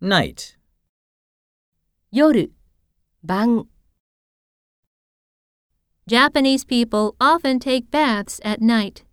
night, 夜、晩。Japanese people often take baths at night.